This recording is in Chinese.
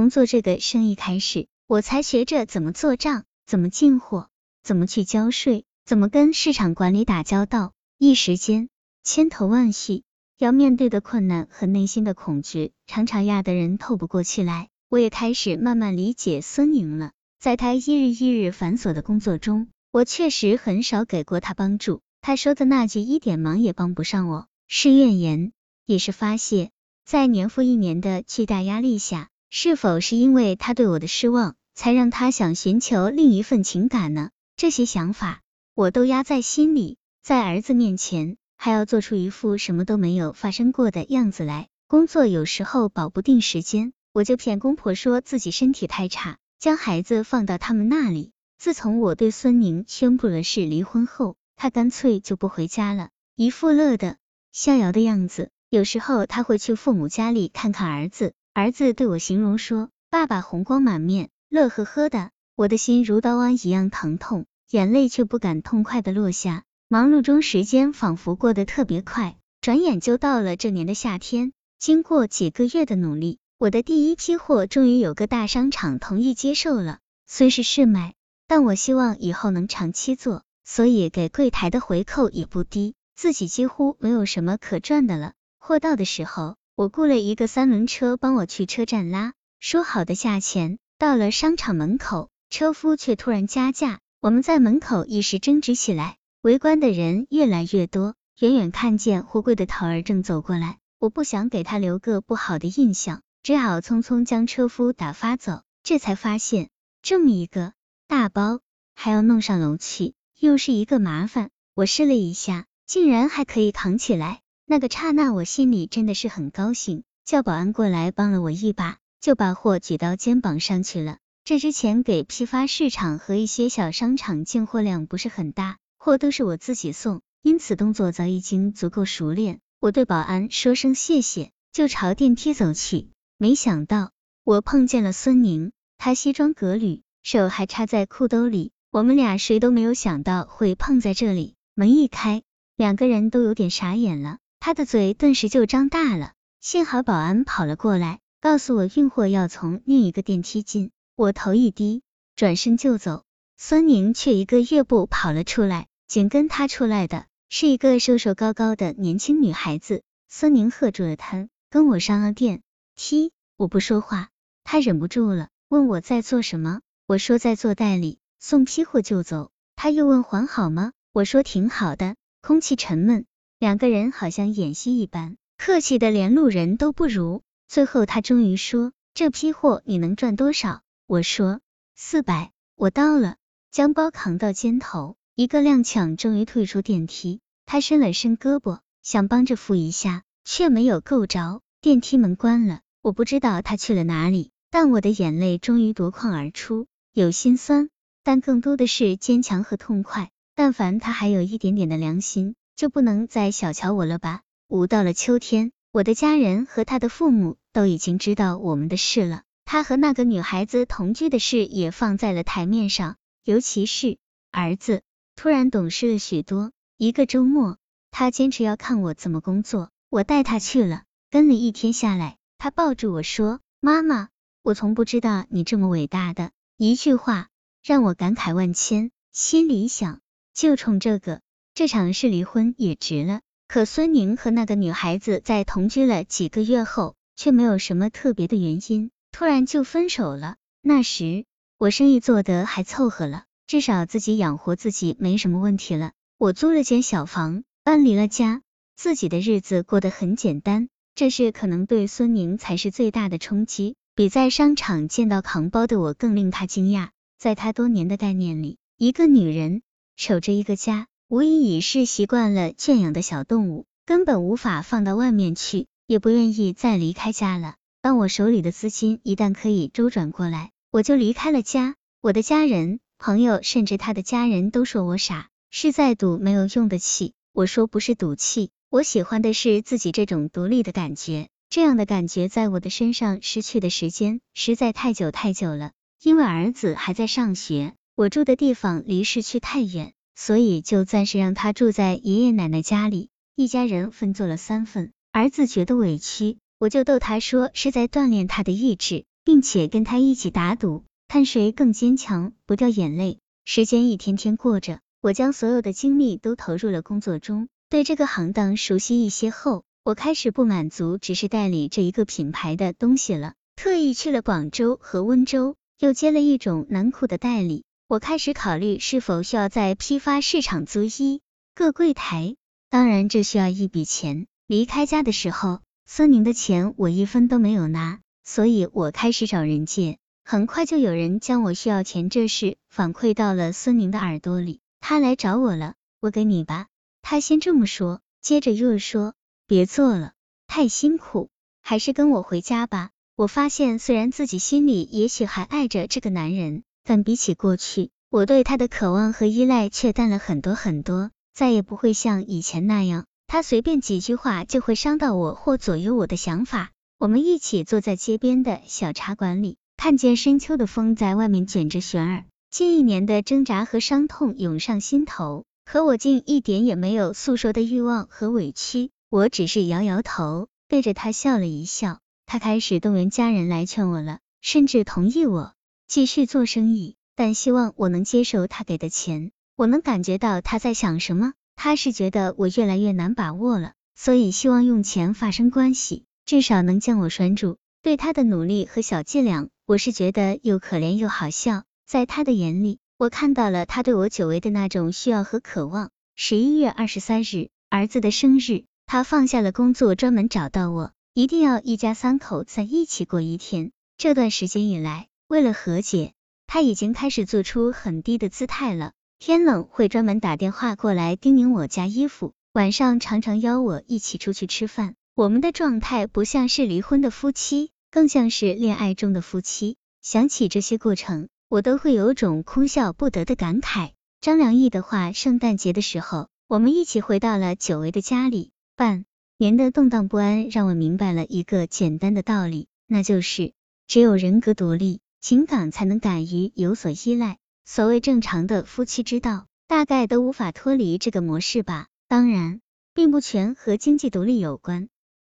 从做这个生意开始，我才学着怎么做账，怎么进货，怎么去交税，怎么跟市场管理打交道。一时间千头万绪，要面对的困难和内心的恐惧，常常压得人透不过气来。我也开始慢慢理解孙宁了。在他一日一日繁琐的工作中，我确实很少给过他帮助。他说的那句一点忙也帮不上我，是怨言，也是发泄。在年复一年的巨大压力下，是否是因为他对我的失望，才让他想寻求另一份情感呢？这些想法我都压在心里，在儿子面前还要做出一副什么都没有发生过的样子来。工作有时候保不定时间，我就骗公婆说自己身体太差。将孩子放到他们那里。自从我对孙宁宣布了是离婚后，他干脆就不回家了，一副乐的逍遥的样子。有时候他会去父母家里看看儿子，儿子对我形容说：“爸爸红光满面，乐呵呵的。”我的心如刀剜一样疼痛，眼泪却不敢痛快的落下。忙碌中，时间仿佛过得特别快，转眼就到了这年的夏天。经过几个月的努力。我的第一批货终于有个大商场同意接受了，虽是试卖，但我希望以后能长期做，所以给柜台的回扣也不低，自己几乎没有什么可赚的了。货到的时候，我雇了一个三轮车帮我去车站拉，说好的价钱，到了商场门口，车夫却突然加价，我们在门口一时争执起来，围观的人越来越多，远远看见货柜的头儿正走过来，我不想给他留个不好的印象。只好匆匆将车夫打发走，这才发现这么一个大包还要弄上楼去，又是一个麻烦。我试了一下，竟然还可以扛起来。那个刹那，我心里真的是很高兴，叫保安过来帮了我一把，就把货举到肩膀上去了。这之前给批发市场和一些小商场进货量不是很大，货都是我自己送，因此动作早已经足够熟练。我对保安说声谢谢，就朝电梯走去。没想到我碰见了孙宁，他西装革履，手还插在裤兜里，我们俩谁都没有想到会碰在这里。门一开，两个人都有点傻眼了，他的嘴顿时就张大了。幸好保安跑了过来，告诉我运货要从另一个电梯进。我头一低，转身就走，孙宁却一个跃步跑了出来，紧跟他出来的是一个瘦瘦高高的年轻女孩子。孙宁喝住了他，跟我上了电。梯，我不说话，他忍不住了，问我在做什么。我说在做代理，送批货就走。他又问还好吗？我说挺好的。空气沉闷，两个人好像演戏一般，客气的连路人都不如。最后他终于说，这批货你能赚多少？我说四百。我到了，将包扛到肩头，一个踉跄，终于退出电梯。他伸了伸胳膊，想帮着扶一下，却没有够着。电梯门关了。我不知道他去了哪里，但我的眼泪终于夺眶而出，有心酸，但更多的是坚强和痛快。但凡他还有一点点的良心，就不能再小瞧我了吧？五到了秋天，我的家人和他的父母都已经知道我们的事了，他和那个女孩子同居的事也放在了台面上，尤其是儿子突然懂事了许多。一个周末，他坚持要看我怎么工作，我带他去了，跟了一天下来。他抱住我说：“妈妈，我从不知道你这么伟大的。”一句话让我感慨万千，心里想，就冲这个，这场是离婚也值了。可孙宁和那个女孩子在同居了几个月后，却没有什么特别的原因，突然就分手了。那时我生意做得还凑合了，至少自己养活自己没什么问题了。我租了间小房，搬离了家，自己的日子过得很简单。这事可能对孙宁才是最大的冲击，比在商场见到扛包的我更令他惊讶。在他多年的概念里，一个女人守着一个家，无疑已是习惯了圈养的小动物，根本无法放到外面去，也不愿意再离开家了。当我手里的资金一旦可以周转过来，我就离开了家。我的家人、朋友，甚至他的家人都说我傻，是在赌没有用的气。我说不是赌气。我喜欢的是自己这种独立的感觉，这样的感觉在我的身上失去的时间实在太久太久了。因为儿子还在上学，我住的地方离市区太远，所以就暂时让他住在爷爷奶奶家里。一家人分做了三份，儿子觉得委屈，我就逗他说是在锻炼他的意志，并且跟他一起打赌，看谁更坚强，不掉眼泪。时间一天天过着，我将所有的精力都投入了工作中，对这个行当熟悉一些后，我开始不满足只是代理这一个品牌的东西了，特意去了广州和温州，又接了一种男裤的代理。我开始考虑是否需要在批发市场租一个柜台，当然这需要一笔钱。离开家的时候，孙宁的钱我一分都没有拿，所以我开始找人借。很快就有人将我需要钱这事反馈到了孙宁的耳朵里，他来找我了，我给你吧。他先这么说，接着又说别做了，太辛苦，还是跟我回家吧。我发现虽然自己心里也许还爱着这个男人，但比起过去，我对他的渴望和依赖却淡了很多很多，再也不会像以前那样，他随便几句话就会伤到我或左右我的想法。我们一起坐在街边的小茶馆里。看见深秋的风在外面卷着旋儿，近一年的挣扎和伤痛涌上心头，可我竟一点也没有诉说的欲望和委屈，我只是摇摇头，对着他笑了一笑。他开始动员家人来劝我了，甚至同意我继续做生意，但希望我能接受他给的钱。我能感觉到他在想什么，他是觉得我越来越难把握了，所以希望用钱发生关系，至少能将我拴住。对他的努力和小伎俩。我是觉得又可怜又好笑，在他的眼里，我看到了他对我久违的那种需要和渴望。十一月二十三日，儿子的生日，他放下了工作，专门找到我，一定要一家三口在一起过一天。这段时间以来，为了和解，他已经开始做出很低的姿态了。天冷会专门打电话过来叮咛我加衣服，晚上常常邀我一起出去吃饭。我们的状态不像是离婚的夫妻。更像是恋爱中的夫妻，想起这些过程，我都会有种哭笑不得的感慨。张良义的话，圣诞节的时候，我们一起回到了久违的家里。半年的动荡不安，让我明白了一个简单的道理，那就是只有人格独立，情感才能敢于有所依赖。所谓正常的夫妻之道，大概都无法脱离这个模式吧。当然，并不全和经济独立有关。